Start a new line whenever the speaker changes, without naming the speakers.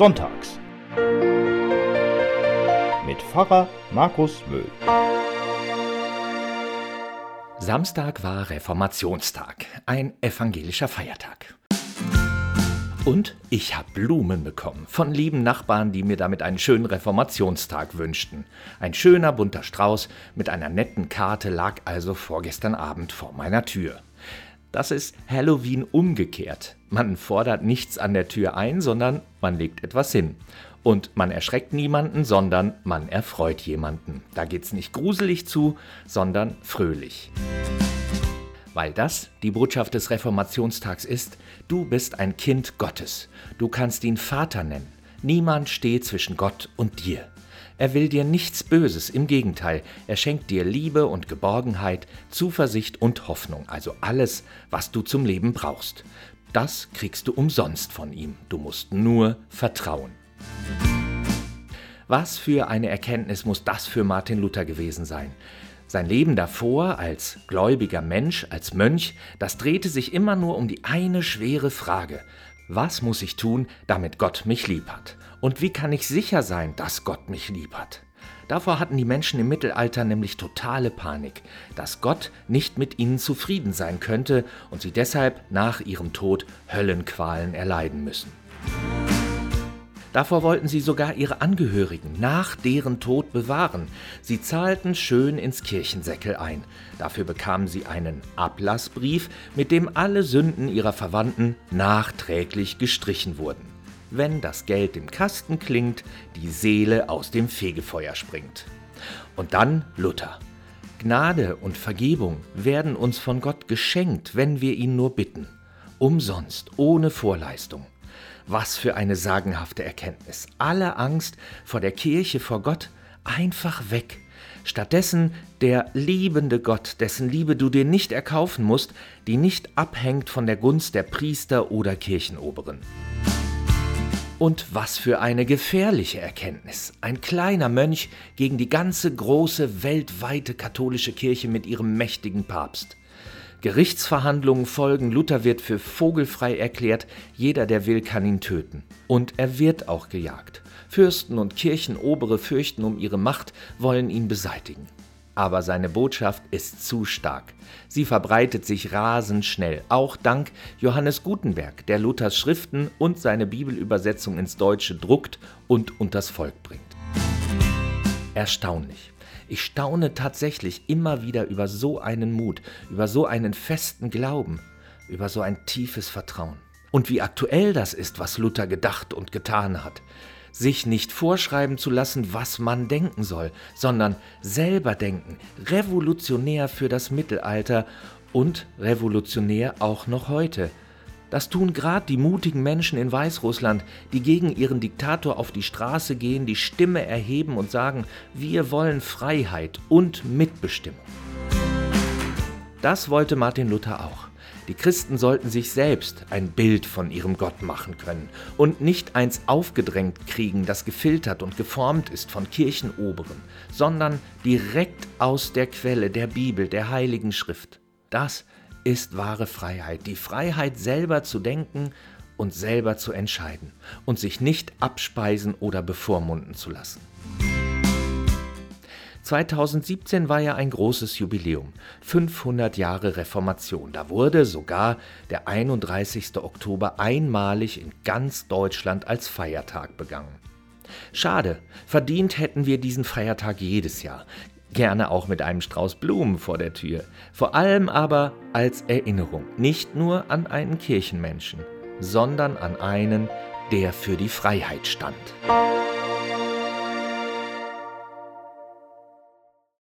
Sonntags. Mit Pfarrer Markus Möhl.
Samstag war Reformationstag, ein evangelischer Feiertag. Und ich habe Blumen bekommen von lieben Nachbarn, die mir damit einen schönen Reformationstag wünschten. Ein schöner bunter Strauß mit einer netten Karte lag also vorgestern Abend vor meiner Tür. Das ist Halloween umgekehrt. Man fordert nichts an der Tür ein, sondern man legt etwas hin. Und man erschreckt niemanden, sondern man erfreut jemanden. Da geht's nicht gruselig zu, sondern fröhlich. Weil das die Botschaft des Reformationstags ist, du bist ein Kind Gottes. Du kannst ihn Vater nennen. Niemand steht zwischen Gott und dir. Er will dir nichts Böses, im Gegenteil, er schenkt dir Liebe und Geborgenheit, Zuversicht und Hoffnung, also alles, was du zum Leben brauchst. Das kriegst du umsonst von ihm, du musst nur vertrauen. Was für eine Erkenntnis muss das für Martin Luther gewesen sein? Sein Leben davor als gläubiger Mensch, als Mönch, das drehte sich immer nur um die eine schwere Frage. Was muss ich tun, damit Gott mich lieb hat? Und wie kann ich sicher sein, dass Gott mich lieb hat? Davor hatten die Menschen im Mittelalter nämlich totale Panik, dass Gott nicht mit ihnen zufrieden sein könnte und sie deshalb nach ihrem Tod Höllenqualen erleiden müssen. Davor wollten sie sogar ihre Angehörigen nach deren Tod bewahren. Sie zahlten schön ins Kirchensäckel ein. Dafür bekamen sie einen Ablassbrief, mit dem alle Sünden ihrer Verwandten nachträglich gestrichen wurden. Wenn das Geld im Kasten klingt, die Seele aus dem Fegefeuer springt. Und dann Luther. Gnade und Vergebung werden uns von Gott geschenkt, wenn wir ihn nur bitten. Umsonst, ohne Vorleistung. Was für eine sagenhafte Erkenntnis. Alle Angst vor der Kirche, vor Gott, einfach weg. Stattdessen der liebende Gott, dessen Liebe du dir nicht erkaufen musst, die nicht abhängt von der Gunst der Priester oder Kirchenoberen. Und was für eine gefährliche Erkenntnis. Ein kleiner Mönch gegen die ganze große weltweite katholische Kirche mit ihrem mächtigen Papst. Gerichtsverhandlungen folgen, Luther wird für vogelfrei erklärt, jeder, der will, kann ihn töten. Und er wird auch gejagt. Fürsten und Kirchenobere fürchten um ihre Macht, wollen ihn beseitigen. Aber seine Botschaft ist zu stark. Sie verbreitet sich rasend schnell, auch dank Johannes Gutenberg, der Luthers Schriften und seine Bibelübersetzung ins Deutsche druckt und unters Volk bringt. Erstaunlich. Ich staune tatsächlich immer wieder über so einen Mut, über so einen festen Glauben, über so ein tiefes Vertrauen. Und wie aktuell das ist, was Luther gedacht und getan hat. Sich nicht vorschreiben zu lassen, was man denken soll, sondern selber denken, revolutionär für das Mittelalter und revolutionär auch noch heute. Das tun gerade die mutigen Menschen in Weißrussland, die gegen ihren Diktator auf die Straße gehen, die Stimme erheben und sagen, wir wollen Freiheit und Mitbestimmung. Das wollte Martin Luther auch. Die Christen sollten sich selbst ein Bild von ihrem Gott machen können und nicht eins aufgedrängt kriegen, das gefiltert und geformt ist von Kirchenoberen, sondern direkt aus der Quelle der Bibel, der Heiligen Schrift. Das ist wahre Freiheit, die Freiheit selber zu denken und selber zu entscheiden und sich nicht abspeisen oder bevormunden zu lassen. 2017 war ja ein großes Jubiläum, 500 Jahre Reformation. Da wurde sogar der 31. Oktober einmalig in ganz Deutschland als Feiertag begangen. Schade, verdient hätten wir diesen Feiertag jedes Jahr gerne auch mit einem Strauß Blumen vor der Tür, vor allem aber als Erinnerung, nicht nur an einen Kirchenmenschen, sondern an einen, der für die Freiheit stand.